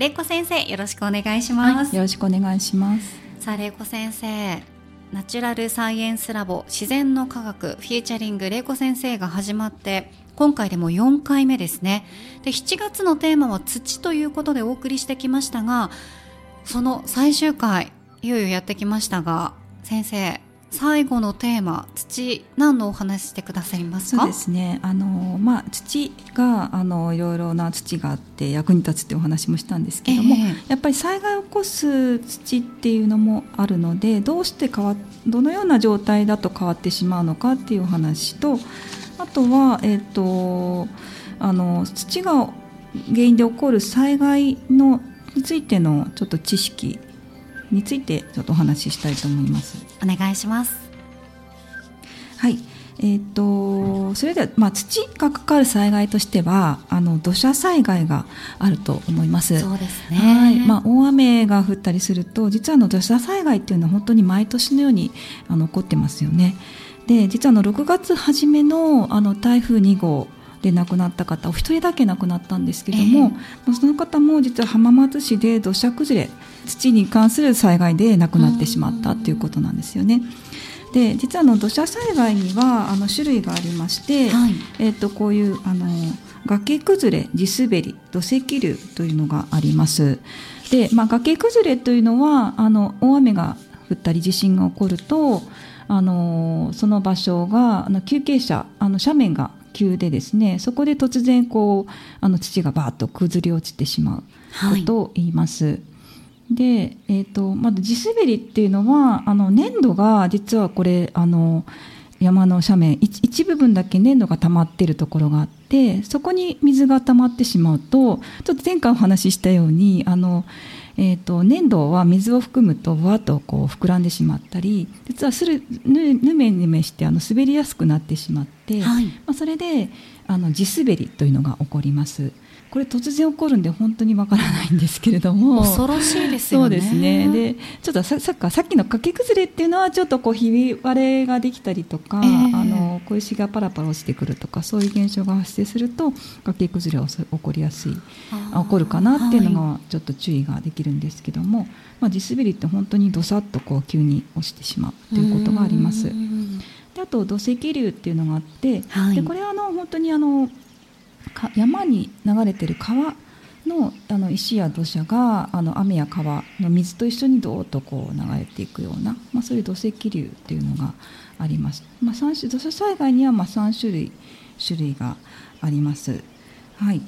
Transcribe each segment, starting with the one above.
玲子先生よろしくお願いします、はい、よろしくお願いします。さあ玲子先生ナチュラルサイエンスラボ自然の科学フューチャリング玲子先生が始まって今回でも4回目ですね。で7月のテーマは土ということでお送りしてきましたがその最終回いよいよやってきましたが先生最後のテーマ土何のお話してくださいますか？そうですね。あの、まあ、土があのいろいろな土があって役に立つっていうお話もしたんですけども、えー、やっぱり災害を起こす土っていうのもあるのでどうして変わどのような状態だと変わってしまうのかっていうお話とあとは、えーと、あの土が原因で起こる災害のについてのちょっと知識についてちょっとお話ししたいと思います。お願いします。はい。えーと、それでは、まあ、土がかかる災害としてはあの土砂災害があると思いますそうですね、はいまあ、大雨が降ったりすると実はあの土砂災害っていうのは本当に毎年のようにあの起こってますよねで実はあの6月初めのあの台風2号で亡くなった方お一人だけ亡くなったんですけども、えー、その方も実は浜松市で土砂崩れ土に関する災害で亡くなってしまったということなんですよね。で実はあの土砂災害にはあの種類がありまして、はい、えー、とこういうあの崖崩れ地滑り土石流というのがあります。で、まあ、崖崩れというのはあの大雨が降ったり地震が起こるとあのその場所があの急傾斜あの斜面が急でですねそこで突然こうあの土がバーッと崩れ落ちてしまうことを言います。はい、で、えーと、まず地滑りっていうのはあの粘土が実はこれあの山の斜面一部分だけ粘土が溜まっているところがあってそこに水が溜まってしまうとちょっと前回お話ししたようにあのえーと、粘土は水を含むとぶわっとこう膨らんでしまったり実はするぬぬめぬめしてあの滑りやすくなってしまって、はい、まあ、それであの地滑りというのが起こります。これ突然起こるんで本当にわからないんですけれども。恐ろしいですよね。そうですね。でちょっとささっさっきの崖崩れっていうのはちょっとこうひび割れができたりとか、えー、あの小石がパラパラ落ちてくるとかそういう現象が発生すると崖崩れは起こりやすい起こるかなっていうのがちょっと注意ができるんですけども、はい、まあ、地滑りって本当にどさっとこう急に落ちてしまうということがあります。であと土石流っていうのがあって、はい、でこれはあの本当にあの山に流れてる川のあの石や土砂があの雨や川の水と一緒にどーっとこう流れていくような、まあ、そういう土石流っていうのがあります、まあ、3種土砂災害にはまあ3種類種類があります。はい。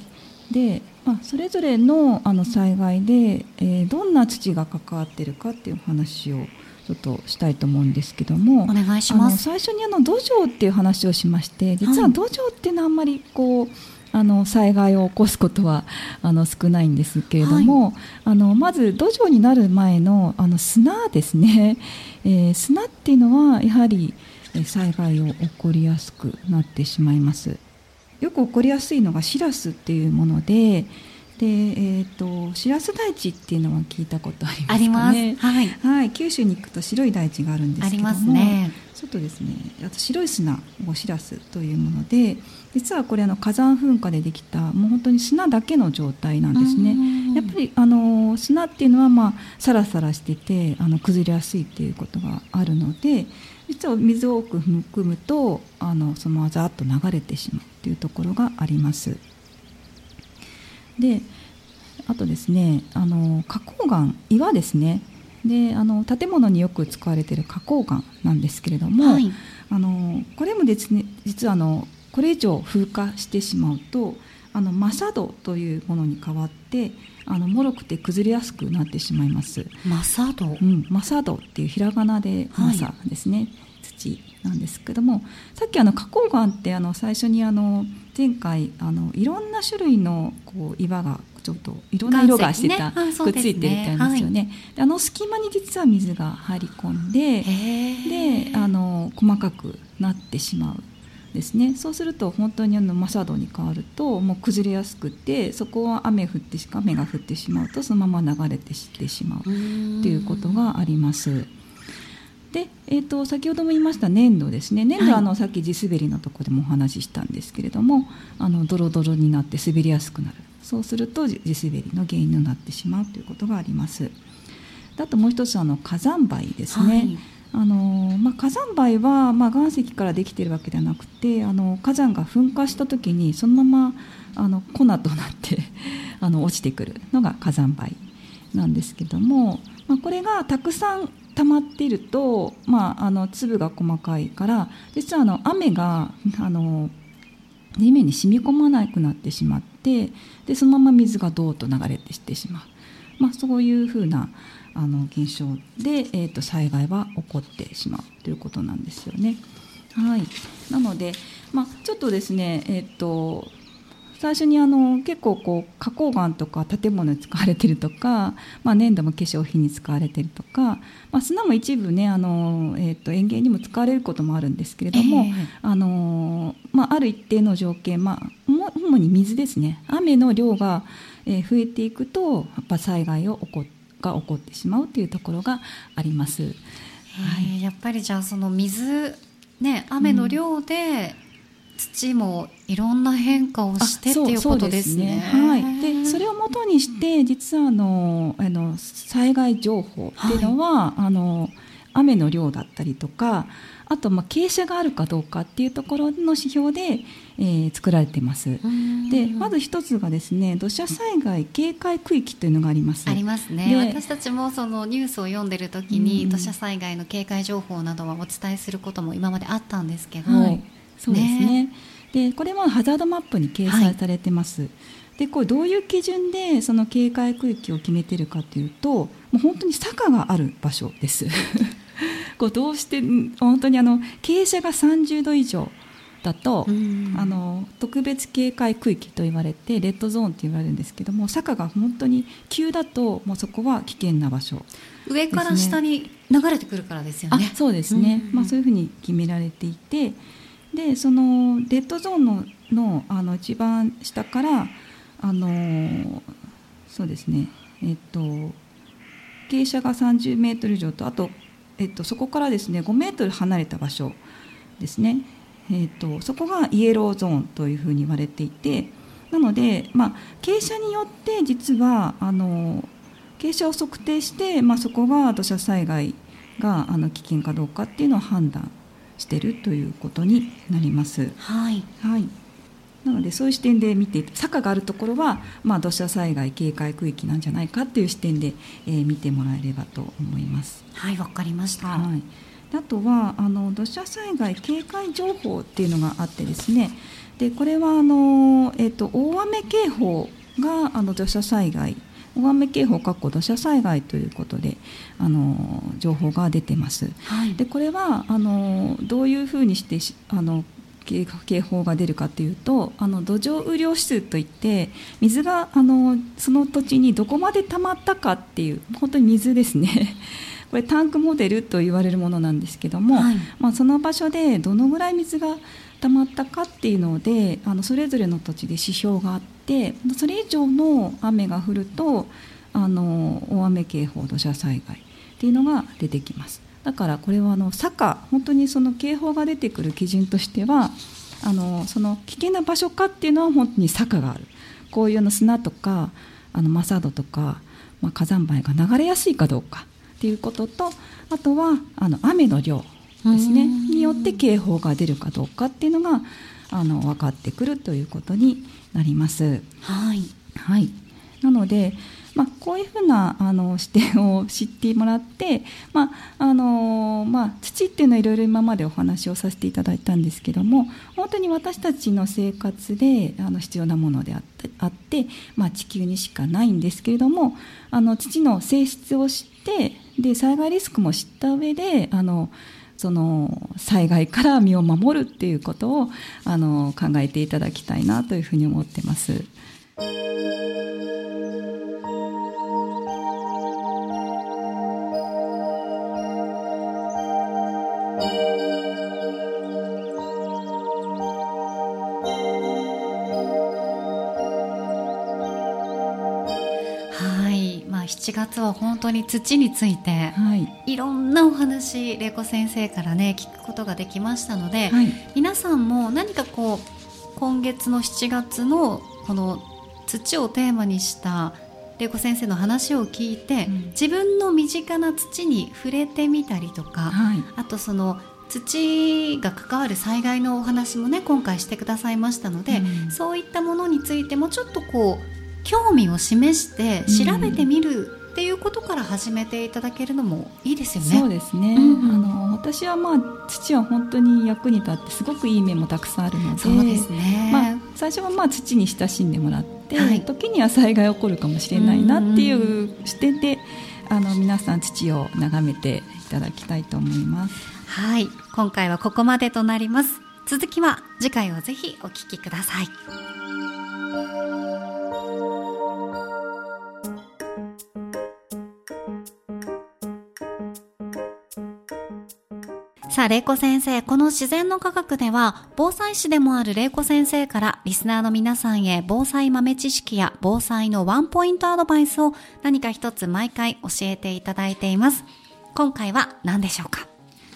でまあ、それぞれのあの災害で、えー、どんな土が関わっているかっていう話をちょっとしたいと思うんですけどもお願いします。最初にあの土壌っていう話をしまして実は土壌っていうのはあんまりこう、あの災害を起こすことはあの少ないんですけれども、はい、あのまず土壌になる前のあの砂ですね、えー、砂っていうのはやはり災害を起こりやすくなってしまいます。よく起こりやすいのがシラスっていうものでで、えーと、しらす台地っていうのは聞いたことありますかね。はい、はい、九州に行くと白い台地があるんですけども、ね、ちょっとですねあと白い砂をしらすというもので実はこれあの火山噴火でできたもう本当に砂だけの状態なんですね。やっぱりあの砂っていうのはまあサラサラしててあの崩れやすいっていうことがあるので実は水を多く含むとあのそのままざっと流れてしまうというところがあります。であとですねあの花崗岩岩ですね。であの建物によく使われている花崗岩なんですけれども、はい、あのこれもですね実はあのこれ以上風化してしまうとあのマサドというものに変わってあの脆くて崩れやすくなってしまいます。マサド、うん、マサドっていうひらがなでマサですね、はい、土なんですけどもさっきあの花崗岩ってあの最初にあの前回あのいろんな種類のこう岩がちょっといろんな色がしてた、ね、くっついてるみたいですよね、はい、あの隙間に実は水が入り込んでであの細かくなってしまうですね。そうすると本当にあのマサドに変わるともう崩れやすくてそこは雨降ってしか雨が降ってしまうとそのまま流れてしてしまうということがあります。で、えーと、先ほども言いました粘土ですね。粘土はあの、さっき地滑りのとこでもお話ししたんですけれどもあのドロドロになって滑りやすくなる。そうすると地滑りの原因になってしまうということがあります。あともう一つあの火山灰ですね、はい。あのまあ、火山灰は、まあ、岩石からできているわけではなくてあの火山が噴火した時にそのままあの粉となって あの落ちてくるのが火山灰なんですけども、まあ、これがたくさん溜まっていると、まあ、あの粒が細かいから実はあの雨があの地面に染み込まなくなってしまってでそのまま水がどーっと流れてしてしまう、まあ、そういうふうなあの現象で、えーと、災害は起こってしまうということなんですよね。はい、なので、まあ、ちょっとですね、えーと、最初にあの結構こう花崗岩とか建物に使われてるとか、まあ、粘土も化粧品に使われてるとか、まあ、砂も一部ねあの、えーと、園芸にも使われることもあるんですけれども、えー、あのまあ、ある一定の条件、まあ、主に水ですね雨の量が増えていくとやっぱ災害を起こが起こってしまうというところがあります。はい、やっぱりじゃあその水ね雨の量で、土もいろんな変化をしてっていうことですね。すねはい。でそれをもとにして実はあのあの災害情報っていうのは、はい、あの雨の量だったりとかあとまあ傾斜があるかどうかっていうところの指標で、えー、作られています。でまず一つがですね土砂災害警戒区域というのがあります。ありますね。私たちもそのニュースを読んでる時に土砂災害の警戒情報などはお伝えすることも今まであったんですけど、はい、そうですね。ね。でこれはハザードマップに掲載されてます。はい。でこれどういう基準でその警戒区域を決めてるかというともう本当に坂がある場所です。こうどうして本当にあの傾斜が30度以上だと、あの特別警戒区域と言われてレッドゾーンと言われるんですけども坂が本当に急だともうそこは危険な場所、ね、上から下に流れてくるからですよね。そうですね、まあ、そういうふうに決められていてでそのレッドゾーンののあの一番下からあのそうですねえっと傾斜が30メートル以上とあとえっと、そこからですね5メートル離れた場所ですね、えっと、そこがイエローゾーンというふうに言われていてなので、まあ、傾斜によって実はあの傾斜を測定して、まあ、そこが土砂災害があの危険かどうかっていうのを判断しているということになります。はい、はいなのでそういう視点で見て坂があるところは、まあ、土砂災害警戒区域なんじゃないかっていう視点で、えー、見てもらえればと思います。はいわかりました、はい、あとはあの土砂災害警戒情報っていうのがあってですねでこれはあの、えーと、大雨警報があの土砂災害大雨警報かっこ土砂災害ということであの情報が出てます。はい、でこれはあのどういうふうにしてあの警報が出るかというとあの土壌雨量指数といって水があのその土地にどこまで溜まったかっていう本当に水ですね。これタンクモデルと言われるものなんですけども、はい、まあ、その場所でどのぐらい水が溜まったかっていうのであのそれぞれの土地で指標があってそれ以上の雨が降るとあの大雨警報土砂災害っていうのが出てきます。だからこれはあの坂本当にその警報が出てくる基準としてはあのその危険な場所かっていうのは本当に坂がある。こういうの砂とかあのマサードとか、まあ、火山灰が流れやすいかどうかっていうこととあとはあの雨の量。ですね。によって警報が出るかどうかっていうのがあの分かってくるということになります。はい、はい、なのでまあ、こういうふうなあの視点を知ってもらって、まああのまあ、土っていうのはいろいろ今までお話をさせていただいたんですけども本当に私たちの生活であの必要なものであってあって、まあ、地球にしかないんですけれどもあの土の性質を知ってで災害リスクも知った上であのその災害から身を守るっていうことをあの考えていただきたいなというふうに思ってます。7月は本当に土について、はい、いろんなお話玲子先生からね聞くことができましたので、はい、皆さんも何かこう今月の7月のこの土をテーマにした玲子先生の話を聞いて、うん、自分の身近な土に触れてみたりとか、はい、あとその土が関わる災害のお話もね今回してくださいましたので、うん、そういったものについてもちょっとこう興味を示して調べてみるっていうことから始めていただけるのもいいですよね。そうですね。うんうん、あの私はまあ土は本当に役に立ってすごくいい面もたくさんあるので、そうですね。まあ最初はまあ土に親しんでもらって、はい、時には災害起こるかもしれないなっていう視点で、あの皆さん土を眺めていただきたいと思います。はい、今回はここまでとなります。続きは次回をぜひお聞きください。さあ、玲子先生、この自然の科学では、防災士でもある玲子先生から、リスナーの皆さんへ防災豆知識や防災のワンポイントアドバイスを何か一つ毎回教えていただいています。今回は何でしょうか？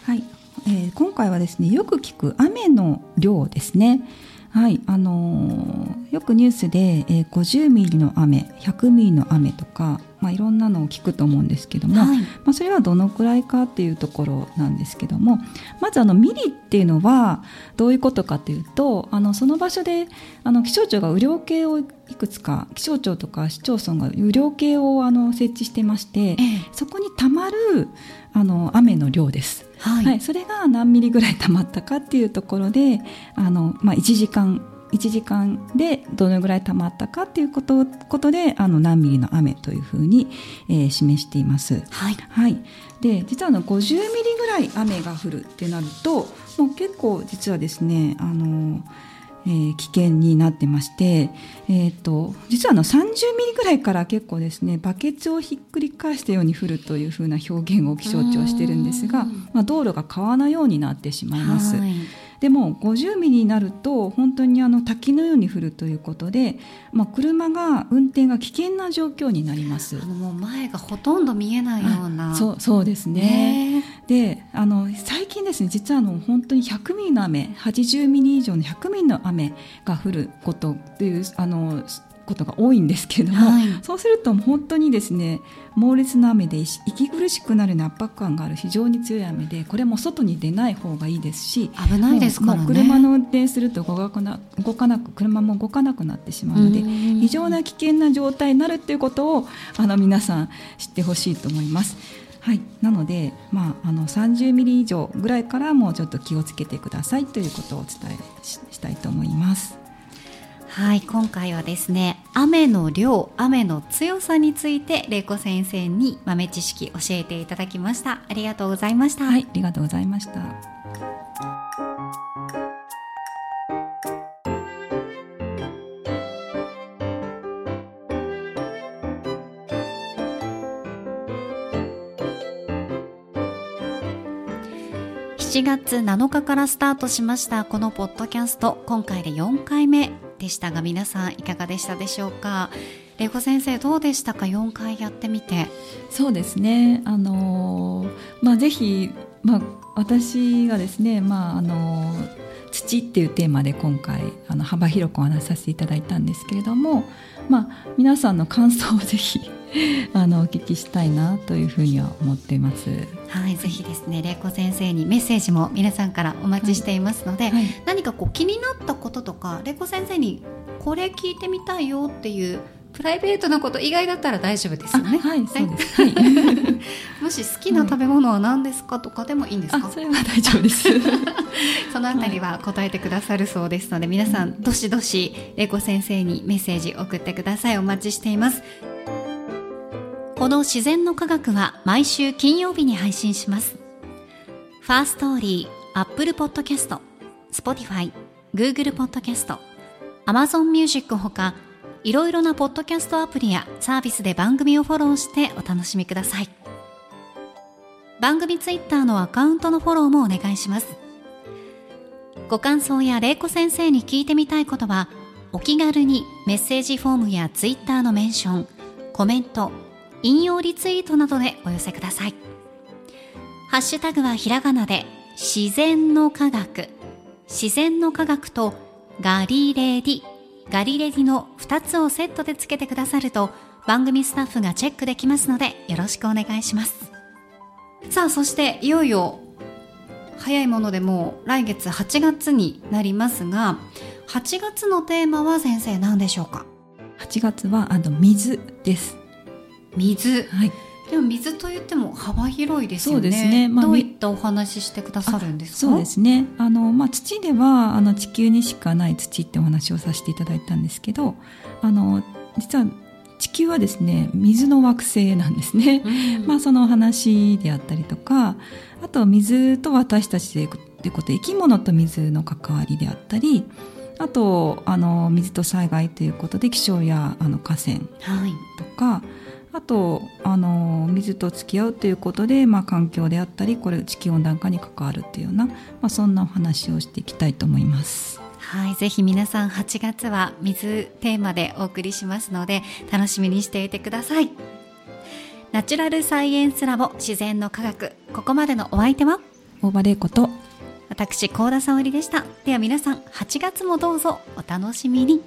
はい、えー、今回はですね、よく聞く雨の量ですね。はい、あのー、よくニュースで、えー、50ミリの雨100ミリの雨とか、まあ、いろんなのを聞くと思うんですけども、はい、まあ、それはどのくらいかっていうところなんですけどもまずあのミリっていうのはどういうことかというとあのその場所であの気象庁が雨量計をいくつか気象庁とか市町村が雨量計をあの設置してまして、ええ、そこにたまるあの雨の量です。はい、はい、それが何ミリぐらいたまったかっていうところであの、まあ、1時間1時間でどのぐらいたまったかっていうことことであの何ミリの雨というふうに、えー、示しています。はい、はい、で実はあの50ミリぐらい雨が降るってなるともう結構実はですねあのえー、危険になってまして、えーと、実はあの30ミリぐらいから結構ですねバケツをひっくり返したように降るというふうな表現を気象庁はしてるんですが、まあ、道路が川のようになってしまいます。はいでも50ミリになると本当にあの滝のように降るということで、まあ、車が運転が危険な状況になります。あのもう前がほとんど見えないような。そうそうですね。であの最近ですね実はあの本当に100ミリの雨80ミリ以上の100ミリの雨が降ることっていうあのことが多いんですけれども、はい、そうすると本当にですね猛烈な雨で息苦しくなるような圧迫感がある非常に強い雨でこれも外に出ない方がいいですし危ないですから、ね、車の運転すると動かな動かなく車も動かなくなってしまうので非常な危険な状態になるっていうことをあの皆さん知ってほしいと思います。はい、なので、まあ、あの30ミリ以上ぐらいからもうちょっと気をつけてくださいということをお伝えしたいと思います。はい今回はですね雨の量雨の強さについて玲子先生に豆知識教えていただきました。ありがとうございました。はいありがとうございました。7 7月7日からスタートしましたこのポッドキャスト。今回で4回目でしたが皆さんいかがでしたでしょうか？玲子先生どうでしたか？4回やってみて。そうですね。あのまあぜひまあ私がですねまああの土っていうテーマで今回あの幅広くお話しさせていただいたんですけれども、まあ、皆さんの感想をぜひあのお聞きしたいなというふうには思っています。はい、ぜひですね、玲子先生にメッセージも皆さんからお待ちしていますので、はいはい、何かこう気になったこととか、玲子先生にこれ聞いてみたいよっていうプライベートなこと以外だったら大丈夫ですよね。はい、そうです。はい、もし好きな食べ物は何ですかとかでもいいんですか？それは大丈夫です。そのあたりは答えてくださるそうですので、皆さんどしどし玲子先生にメッセージ送ってください。お待ちしています。この自然の科学は毎週金曜日に配信します。 Firstory、Apple Podcast、Spotify、Google Podcast、Amazon Music ほか、いろいろなポッドキャストアプリやサービスで番組をフォローしてお楽しみください。番組ツイッターのアカウントのフォローもお願いします。ご感想や玲子先生に聞いてみたいことは、お気軽にメッセージフォームやツイッターのメンション、コメント、引用リツイートなどでお寄せください。ハッシュタグはひらがなで自然の科学、自然の科学とガリレディ。ガリレディの2つをセットでつけてくださると番組スタッフがチェックできますのでよろしくお願いします。さあそしていよいよ早いものでも来月8月になりますが8月のテーマは先生何でしょうか？8月はあの水です。水はいでも水といっても幅広いですよね。そうですね。まあ、どういったお話してくださるんですか？そうですね。あのまあ土ではあの地球にしかない土ってお話をさせていただいたんですけど、あの実は地球はですね水の惑星なんですね。うん、まあその話であったりとか、あと水と私たちでいうこと生き物と水の関わりであったり。あとあの水と災害ということで気象やあの河川とか、はいあとあの水と付き合うということで、まあ、環境であったりこれ地球温暖化に関わるというような、まあ、そんなお話をしていきたいと思います。はい、ぜひ皆さん8月は水テーマでお送りしますので楽しみにしていてください。ナチュラルサイエンスラボ自然の科学ここまでのお相手は？大場玲子と私高田沙織でしたでは皆さん8月もどうぞお楽しみに